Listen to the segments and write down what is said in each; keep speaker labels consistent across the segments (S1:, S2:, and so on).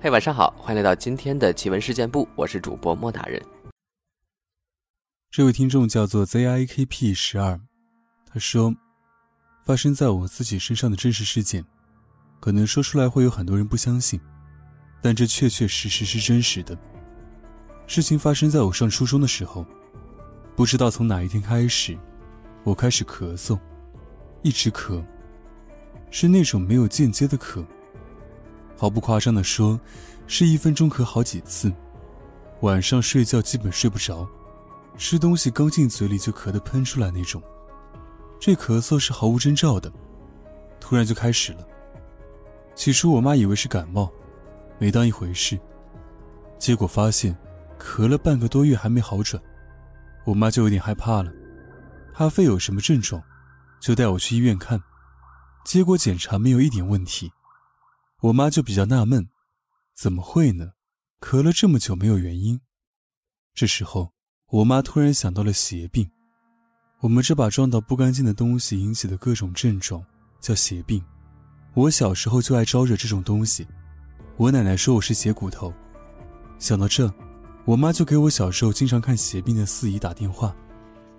S1: 嘿，晚上好，欢迎来到今天的奇闻事件部，我是主播莫大人。
S2: 这位听众叫做 ZIKP 十二，他说，发生在我自己身上的真实事件，可能说出来会有很多人不相信，但这确确实实是真实的。事情发生在我上初中的时候，不知道从哪一天开始，我开始咳嗽，一直咳，是那种没有间接的咳。毫不夸张地说，是一分钟咳好几次，晚上睡觉基本睡不着，吃东西刚进嘴里就咳得喷出来那种。这咳嗽是毫无征兆的，突然就开始了。起初我妈以为是感冒，没当一回事，结果发现咳了半个多月还没好转，我妈就有点害怕了，怕肺有什么症状，就带我去医院看，结果检查没有一点问题。我妈就比较纳闷，怎么会呢？咳了这么久没有原因。这时候，我妈突然想到了邪病。我们这把撞到不干净的东西引起的各种症状叫邪病。我小时候就爱招惹这种东西。我奶奶说我是邪骨头。想到这，我妈就给我小时候经常看邪病的四姨打电话，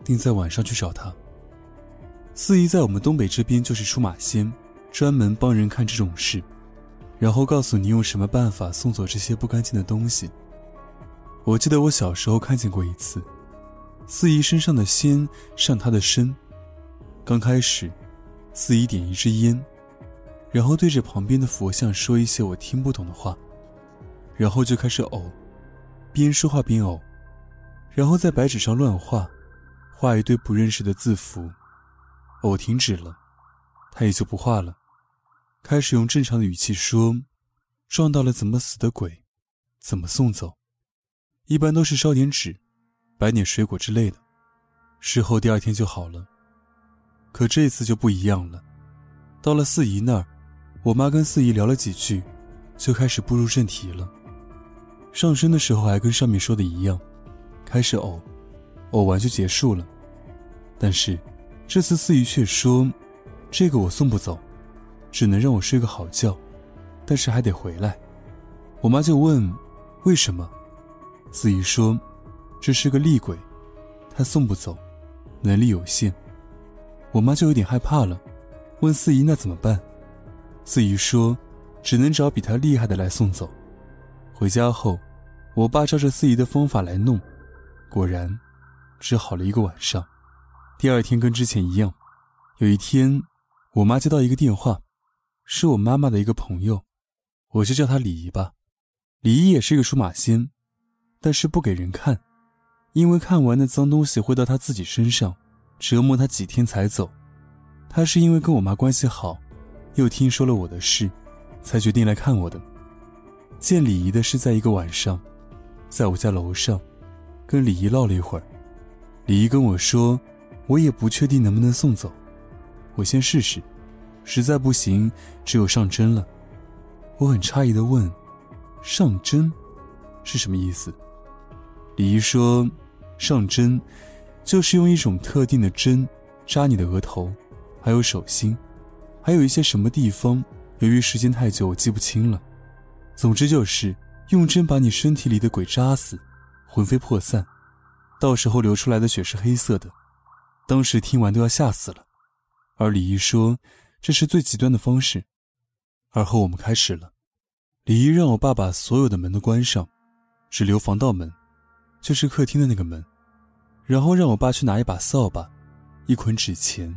S2: 定在晚上去找她。四姨在我们东北这边就是出马仙，专门帮人看这种事。然后告诉你用什么办法送走这些不干净的东西。我记得我小时候看见过一次，四姨身上的仙上她的身。刚开始，四姨点一支烟，然后对着旁边的佛像说一些我听不懂的话，然后就开始呕，边说话边呕，然后在白纸上乱画，画一堆不认识的字符。呕停止了，他也就不画了。开始用正常的语气说：“撞到了怎么死的鬼，怎么送走？一般都是烧点纸，摆点水果之类的。事后第二天就好了。可这次就不一样了。到了四姨那儿，我妈跟四姨聊了几句，就开始步入正题了。上身的时候还跟上面说的一样，开始呕，呕完就结束了。但是这次四姨却说：‘这个我送不走。’”只能让我睡个好觉，但是还得回来。我妈就问：“为什么？”四姨说：“这是个厉鬼，他送不走，能力有限。”我妈就有点害怕了，问四姨：“那怎么办？”四姨说：“只能找比他厉害的来送走。”回家后，我爸照着四姨的方法来弄，果然，治好了一个晚上。第二天跟之前一样。有一天，我妈接到一个电话。是我妈妈的一个朋友，我就叫她李姨吧。李姨也是一个属马仙，但是不给人看，因为看完的脏东西会到她自己身上，折磨她几天才走。她是因为跟我妈关系好，又听说了我的事，才决定来看我的。见李姨的是在一个晚上，在我家楼上，跟李姨唠了一会儿。李姨跟我说，我也不确定能不能送走，我先试试。实在不行，只有上针了。我很诧异的问：“上针是什么意思？”李姨说：“上针就是用一种特定的针扎你的额头，还有手心，还有一些什么地方。由于时间太久，我记不清了。总之就是用针把你身体里的鬼扎死，魂飞魄散，到时候流出来的血是黑色的。当时听完都要吓死了。”而李姨说。这是最极端的方式。而后我们开始了。李姨让我爸把所有的门都关上，只留防盗门，就是客厅的那个门。然后让我爸去拿一把扫把、一捆纸钱、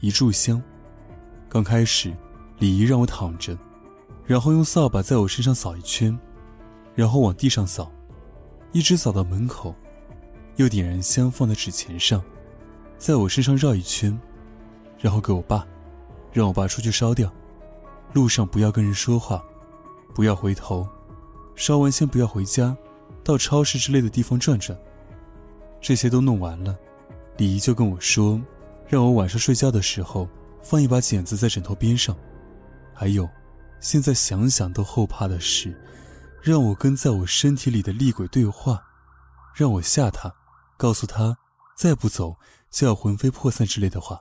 S2: 一炷香。刚开始，李姨让我躺着，然后用扫把在我身上扫一圈，然后往地上扫，一直扫到门口，又点燃香放在纸钱上，在我身上绕一圈，然后给我爸。让我爸出去烧掉，路上不要跟人说话，不要回头，烧完先不要回家，到超市之类的地方转转。这些都弄完了，李姨就跟我说，让我晚上睡觉的时候放一把剪子在枕头边上。还有，现在想想都后怕的是，让我跟在我身体里的厉鬼对话，让我吓他，告诉他再不走就要魂飞魄散之类的话。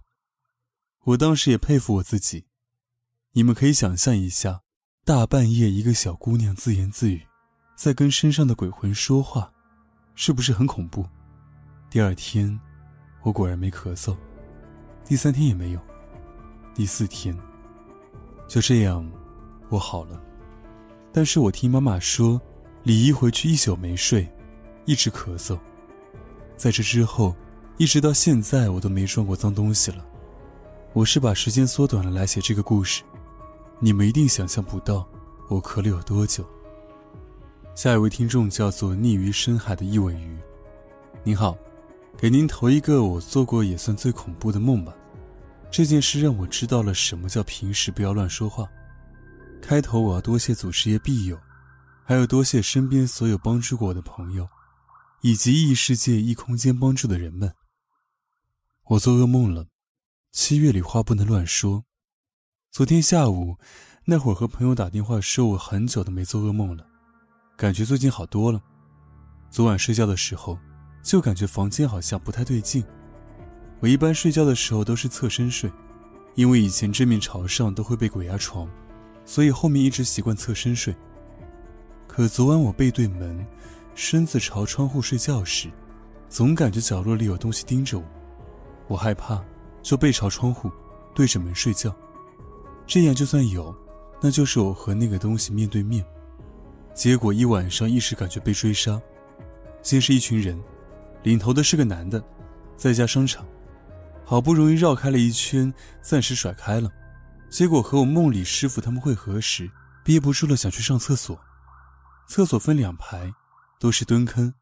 S2: 我当时也佩服我自己，你们可以想象一下，大半夜一个小姑娘自言自语，在跟身上的鬼魂说话，是不是很恐怖？第二天，我果然没咳嗽，第三天也没有，第四天，就这样，我好了。但是我听妈妈说，李姨回去一宿没睡，一直咳嗽。在这之后，一直到现在，我都没撞过脏东西了。我是把时间缩短了来写这个故事，你们一定想象不到我咳了有多久。下一位听众叫做溺于深海的一尾鱼，您好，给您投一个我做过也算最恐怖的梦吧。这件事让我知道了什么叫平时不要乱说话。开头我要多谢祖师爷庇佑，还有多谢身边所有帮助过我的朋友，以及异世界异空间帮助的人们。我做噩梦了，七月里话不能乱说。昨天下午那会儿和朋友打电话说，我很久都没做噩梦了，感觉最近好多了。昨晚睡觉的时候，就感觉房间好像不太对劲。我一般睡觉的时候都是侧身睡，因为以前正面朝上都会被鬼压床。所以后面一直习惯侧身睡。可昨晚我背对门，身子朝窗户睡觉时，总感觉角落里有东西盯着我。我害怕，就背朝窗户，对着门睡觉。这样就算有，那就是我和那个东西面对面。结果一晚上一直感觉被追杀，先是一群人，领头的是个男的，在家商场，好不容易绕开了一圈，暂时甩开了。结果和我梦里师傅他们会合时，憋不住了想去上厕所。厕所分两排，都是蹲坑，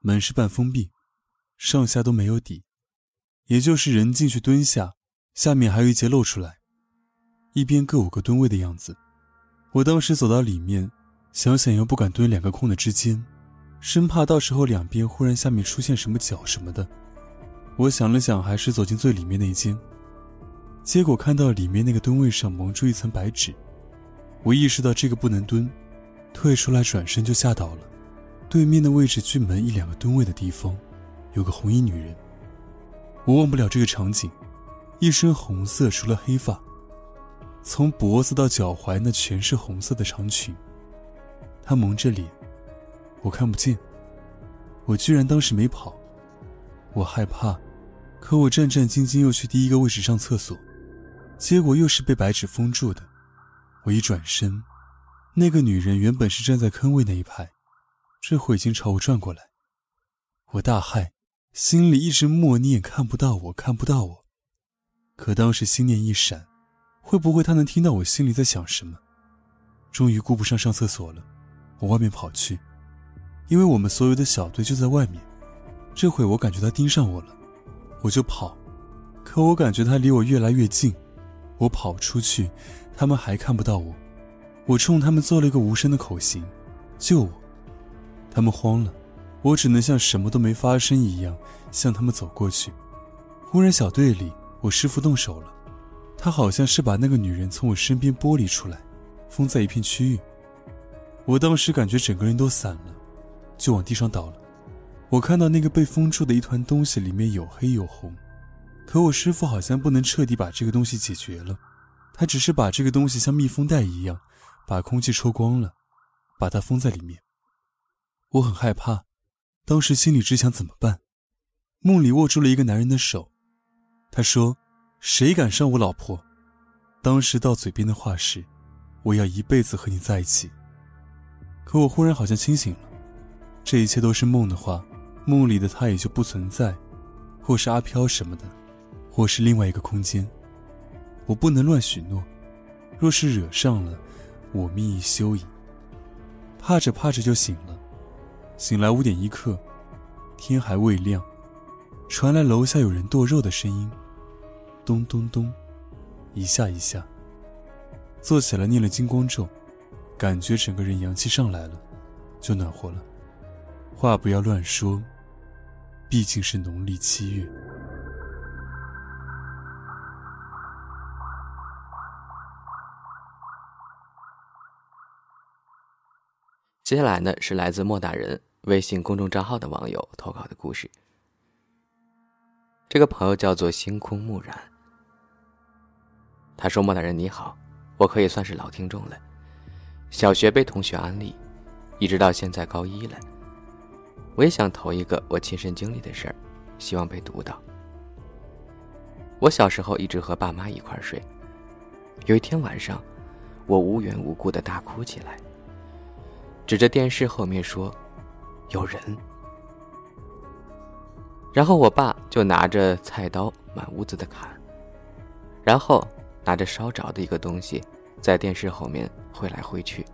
S2: 门是半封闭，上下都没有底，也就是人进去蹲下，下面还有一节露出来，一边各五个蹲位的样子。我当时走到里面，想想又不敢蹲两个空的之间，生怕到时候两边忽然下面出现什么脚什么的。我想了想，还是走进最里面那一间。结果看到里面那个蹲位上蒙住一层白纸，我意识到这个不能蹲，退出来转身就吓到了。对面的位置距门一两个蹲位的地方，有个红衣女人。我忘不了这个场景，一身红色，除了黑发，从脖子到脚踝那全是红色的长裙。她蒙着脸，我看不见。我居然当时没跑，我害怕，可我战战兢兢又去第一个位置上厕所。结果又是被白纸封住的。我一转身，那个女人原本是站在坑位那一排，这会已经朝我转过来。我大骇，心里一直默念：“看不到我，看不到我。”可当时心念一闪，会不会他能听到我心里在想什么？终于顾不上上厕所了，往外面跑去，因为我们所有的小队就在外面。这会我感觉他盯上我了，我就跑，可我感觉他离我越来越近。我跑出去，他们还看不到我。我冲他们做了一个无声的口型：“救我！”他们慌了，我只能像什么都没发生一样向他们走过去。忽然，小队里我师傅动手了，他好像是把那个女人从我身边剥离出来，封在一片区域。我当时感觉整个人都散了，就往地上倒了。我看到那个被封住的一团东西，里面有黑有红。可我师傅好像不能彻底把这个东西解决了，他只是把这个东西像密封袋一样，把空气抽光了，把它封在里面。我很害怕，当时心里只想怎么办。梦里握住了一个男人的手，他说：“谁敢伤我老婆？”当时到嘴边的话是：“我要一辈子和你在一起。”可我忽然好像清醒了，这一切都是梦的话，梦里的他也就不存在，或是阿飘什么的。或是另外一个空间，我不能乱许诺，若是惹上了，我命亦休矣。怕着怕着就醒了，醒来五点一刻，天还未亮，传来楼下有人剁肉的声音，咚咚咚，一下一下。坐起来念了金光咒，感觉整个人阳气上来了，就暖和了。话不要乱说，毕竟是农历七月。
S1: 接下来呢是来自莫大人微信公众账号的网友投稿的故事。这个朋友叫做星空木然，他说：“莫大人你好，我可以算是老听众了。小学被同学安利，一直到现在高一了。我也想投一个我亲身经历的事儿，希望被读到。我小时候一直和爸妈一块儿睡，有一天晚上，我无缘无故的大哭起来，指着电视后面说：“有人。”然后我爸就拿着菜刀满屋子的砍，然后拿着烧着的一个东西，在电视后面挥来挥去，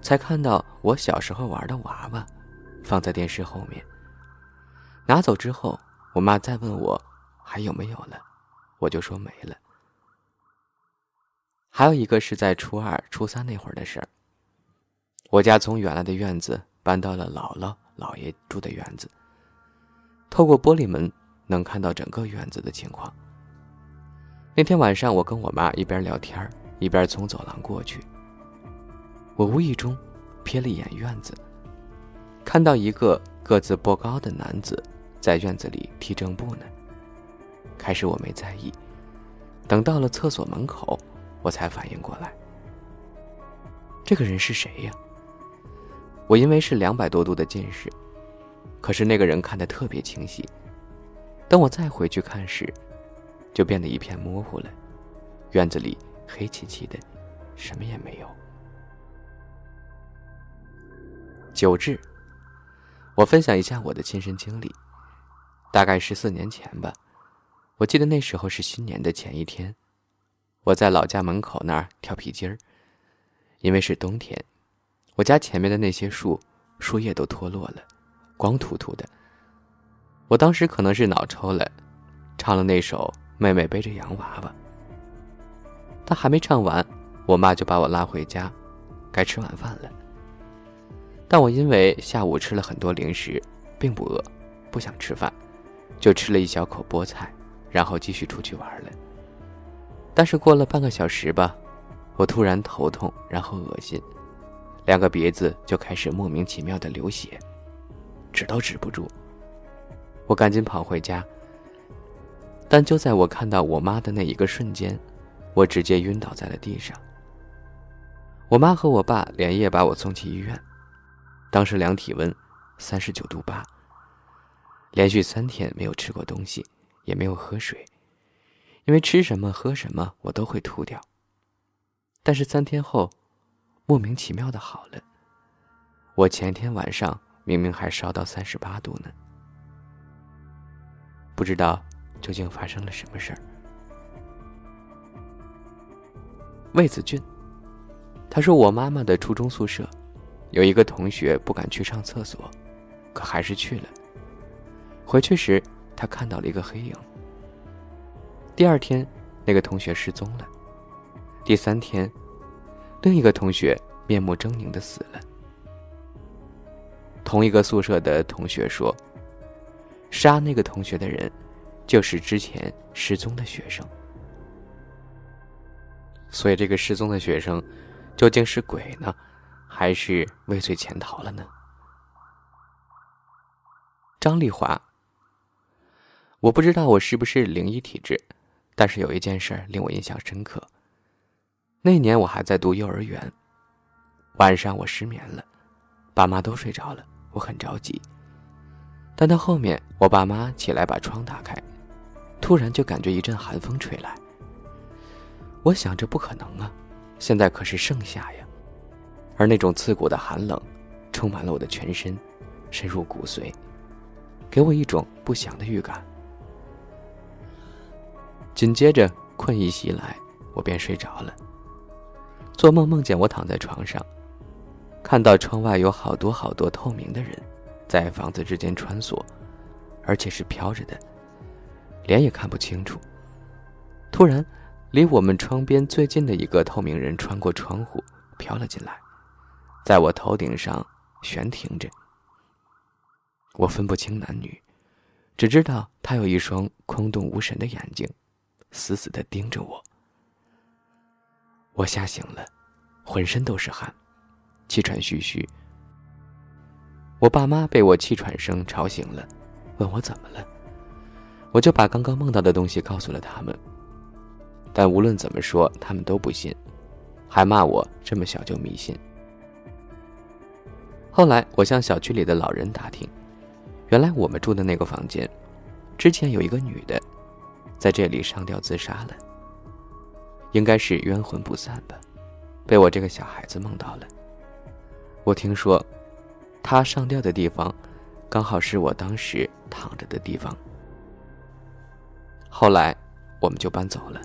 S1: 才看到我小时候玩的娃娃，放在电视后面。拿走之后，我妈再问我还有没有了，我就说没了。还有一个是在初二、初三那会儿的事儿，我家从原来的院子搬到了姥姥。姥爷住的院子，透过玻璃门能看到整个院子的情况。那天晚上，我跟我妈一边聊天一边从走廊过去。我无意中瞥了一眼院子，看到一个个子不高的男子在院子里踢正步呢。开始我没在意，等到了厕所门口，我才反应过来，这个人是谁呀？我因为是两百多度的近视，可是那个人看得特别清晰。等我再回去看时，就变得一片模糊了。院子里黑漆漆的，什么也没有。九治，我分享一下我的亲身经历。大概十四年前吧，我记得那时候是新年的前一天，我在老家门口那儿跳皮筋儿，因为是冬天。我家前面的那些树，树叶都脱落了，光秃秃的。我当时可能是脑抽了，唱了那首《妹妹背着洋娃娃》。但还没唱完，我妈就把我拉回家，该吃晚饭了。但我因为下午吃了很多零食，并不饿，不想吃饭，就吃了一小口菠菜，然后继续出去玩了。但是过了半个小时吧，我突然头痛，然后恶心。两个鼻子就开始莫名其妙的流血，止都止不住。我赶紧跑回家，但就在我看到我妈的那一个瞬间，我直接晕倒在了地上。我妈和我爸连夜把我送去医院，当时量体温，三十九度八。连续三天没有吃过东西，也没有喝水，因为吃什么喝什么我都会吐掉。但是三天后。莫名其妙的好了。我前天晚上明明还烧到三十八度呢，不知道究竟发生了什么事儿。魏子俊，他说我妈妈的初中宿舍有一个同学不敢去上厕所，可还是去了。回去时他看到了一个黑影。第二天，那个同学失踪了。第三天。另一个同学面目狰狞的死了。同一个宿舍的同学说：“杀那个同学的人，就是之前失踪的学生。”所以，这个失踪的学生究竟是鬼呢，还是畏罪潜逃了呢？张丽华，我不知道我是不是灵异体质，但是有一件事令我印象深刻。那年我还在读幼儿园，晚上我失眠了，爸妈都睡着了，我很着急。但到后面，我爸妈起来把窗打开，突然就感觉一阵寒风吹来。我想这不可能啊，现在可是盛夏呀，而那种刺骨的寒冷，充满了我的全身，深入骨髓，给我一种不祥的预感。紧接着困意袭来，我便睡着了。做梦梦见我躺在床上，看到窗外有好多好多透明的人，在房子之间穿梭，而且是飘着的，脸也看不清楚。突然，离我们窗边最近的一个透明人穿过窗户飘了进来，在我头顶上悬停着。我分不清男女，只知道他有一双空洞无神的眼睛，死死的盯着我。我吓醒了，浑身都是汗，气喘吁吁。我爸妈被我气喘声吵醒了，问我怎么了，我就把刚刚梦到的东西告诉了他们。但无论怎么说，他们都不信，还骂我这么小就迷信。后来我向小区里的老人打听，原来我们住的那个房间，之前有一个女的，在这里上吊自杀了。应该是冤魂不散吧，被我这个小孩子梦到了。我听说，他上吊的地方，刚好是我当时躺着的地方。后来，我们就搬走了。